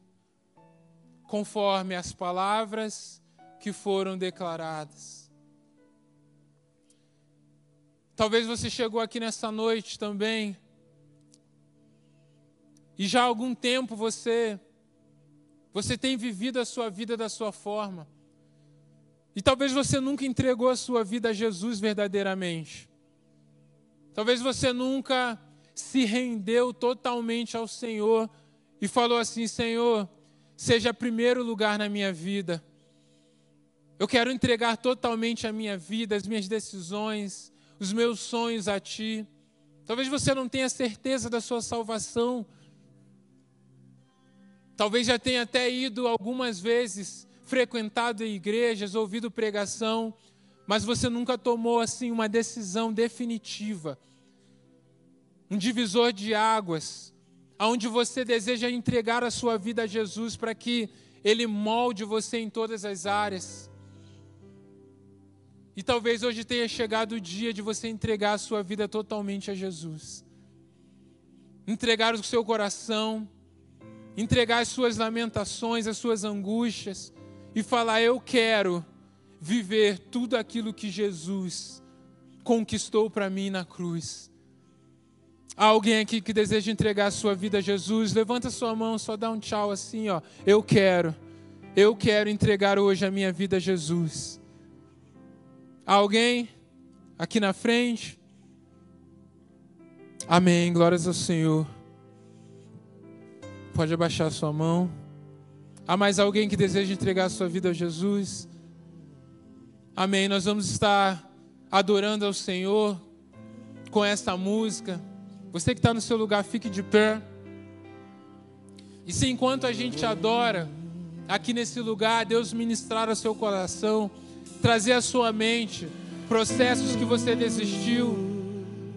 conforme as palavras que foram declaradas. Talvez você chegou aqui nessa noite também e já há algum tempo você Você tem vivido a sua vida da sua forma. E talvez você nunca entregou a sua vida a Jesus verdadeiramente. Talvez você nunca se rendeu totalmente ao Senhor e falou assim: Senhor, seja primeiro lugar na minha vida. Eu quero entregar totalmente a minha vida, as minhas decisões, os meus sonhos a Ti. Talvez você não tenha certeza da sua salvação. Talvez já tenha até ido algumas vezes, frequentado igrejas, ouvido pregação, mas você nunca tomou assim uma decisão definitiva. Um divisor de águas, aonde você deseja entregar a sua vida a Jesus para que ele molde você em todas as áreas. E talvez hoje tenha chegado o dia de você entregar a sua vida totalmente a Jesus. Entregar o seu coração, entregar as suas lamentações, as suas angústias e falar: Eu quero viver tudo aquilo que Jesus conquistou para mim na cruz. Há alguém aqui que deseja entregar a sua vida a Jesus? Levanta sua mão, só dá um tchau assim, ó. Eu quero. Eu quero entregar hoje a minha vida a Jesus. Alguém aqui na frente? Amém. Glórias ao Senhor. Pode abaixar sua mão. Há mais alguém que deseja entregar sua vida a Jesus? Amém. Nós vamos estar adorando ao Senhor com essa música. Você que está no seu lugar, fique de pé. E se enquanto a gente adora, aqui nesse lugar, Deus ministrar ao seu coração, trazer à sua mente processos que você desistiu,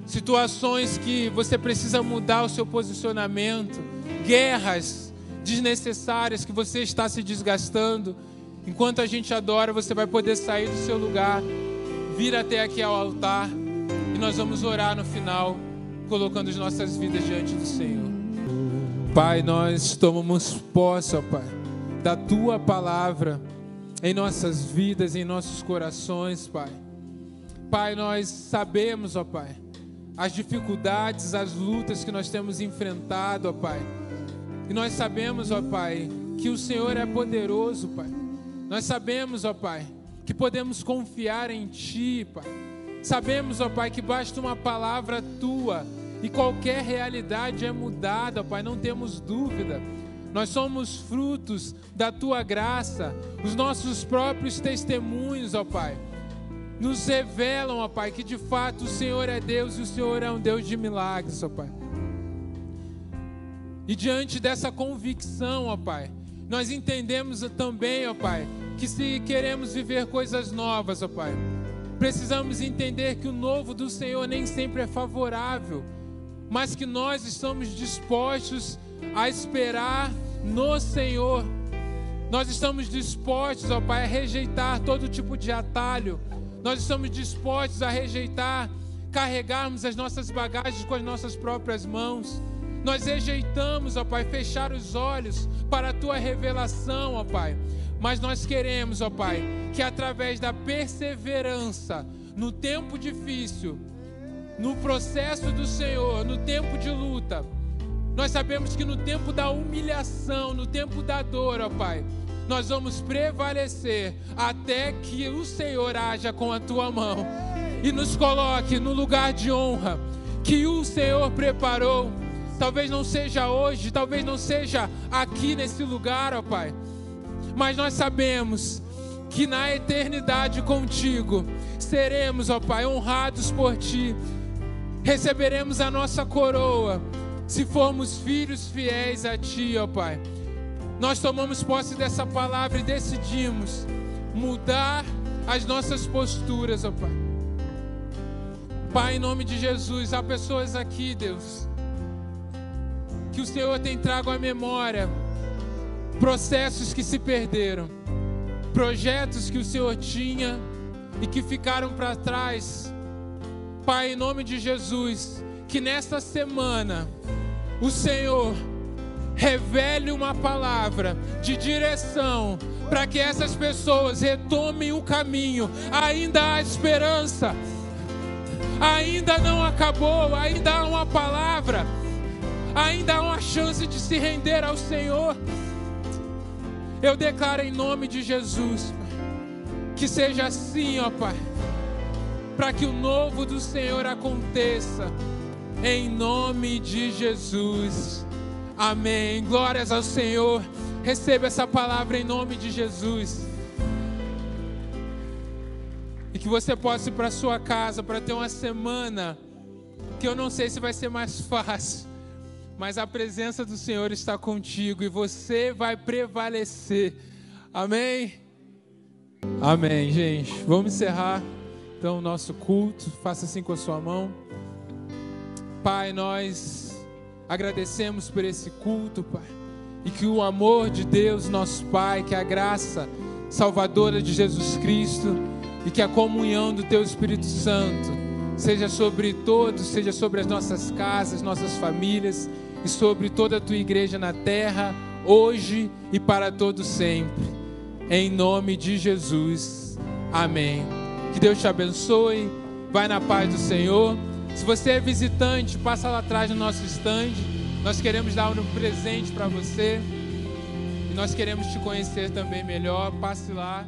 situações que você precisa mudar o seu posicionamento, guerras desnecessárias que você está se desgastando. Enquanto a gente adora, você vai poder sair do seu lugar, vir até aqui ao altar e nós vamos orar no final colocando as nossas vidas diante do Senhor. Pai, nós tomamos posse, ó Pai, da tua palavra em nossas vidas, em nossos corações, Pai. Pai, nós sabemos, ó Pai, as dificuldades, as lutas que nós temos enfrentado, ó Pai. E nós sabemos, ó Pai, que o Senhor é poderoso, Pai. Nós sabemos, ó Pai, que podemos confiar em Ti, Pai. Sabemos, ó Pai, que basta uma palavra Tua e qualquer realidade é mudada, Pai, não temos dúvida. Nós somos frutos da tua graça, os nossos próprios testemunhos, ó Pai, nos revelam, ó Pai, que de fato o Senhor é Deus e o Senhor é um Deus de milagres, ó Pai. E diante dessa convicção, ó Pai, nós entendemos também, ó Pai, que se queremos viver coisas novas, ó Pai, precisamos entender que o novo do Senhor nem sempre é favorável mas que nós estamos dispostos a esperar no Senhor. Nós estamos dispostos, ó Pai, a rejeitar todo tipo de atalho. Nós estamos dispostos a rejeitar carregarmos as nossas bagagens com as nossas próprias mãos. Nós rejeitamos, ó Pai, fechar os olhos para a tua revelação, ó Pai. Mas nós queremos, ó Pai, que através da perseverança no tempo difícil, no processo do Senhor, no tempo de luta, nós sabemos que no tempo da humilhação, no tempo da dor, ó Pai, nós vamos prevalecer até que o Senhor haja com a tua mão e nos coloque no lugar de honra que o Senhor preparou. Talvez não seja hoje, talvez não seja aqui nesse lugar, ó Pai, mas nós sabemos que na eternidade contigo seremos, ó Pai, honrados por ti receberemos a nossa coroa se formos filhos fiéis a Ti, ó Pai. Nós tomamos posse dessa palavra e decidimos mudar as nossas posturas, ó Pai. Pai, em nome de Jesus, há pessoas aqui, Deus, que o Senhor tem trago à memória processos que se perderam, projetos que o Senhor tinha e que ficaram para trás Pai, em nome de Jesus, que nesta semana o Senhor revele uma palavra de direção para que essas pessoas retomem o caminho. Ainda há esperança, ainda não acabou, ainda há uma palavra, ainda há uma chance de se render ao Senhor. Eu declaro em nome de Jesus, que seja assim, ó Pai, para que o novo do Senhor aconteça, em nome de Jesus. Amém. Glórias ao Senhor. Receba essa palavra em nome de Jesus. E que você possa ir para sua casa para ter uma semana que eu não sei se vai ser mais fácil, mas a presença do Senhor está contigo e você vai prevalecer. Amém? Amém, gente. Vamos encerrar então o nosso culto. Faça assim com a sua mão. Pai, nós agradecemos por esse culto, Pai. E que o amor de Deus, nosso Pai, que a graça salvadora de Jesus Cristo e que a comunhão do Teu Espírito Santo seja sobre todos, seja sobre as nossas casas, nossas famílias e sobre toda a tua igreja na terra, hoje e para todo sempre. Em nome de Jesus. Amém. Que Deus te abençoe. Vai na paz do Senhor. Se você é visitante, passa lá atrás no nosso stand. Nós queremos dar um presente para você. E nós queremos te conhecer também melhor. Passe lá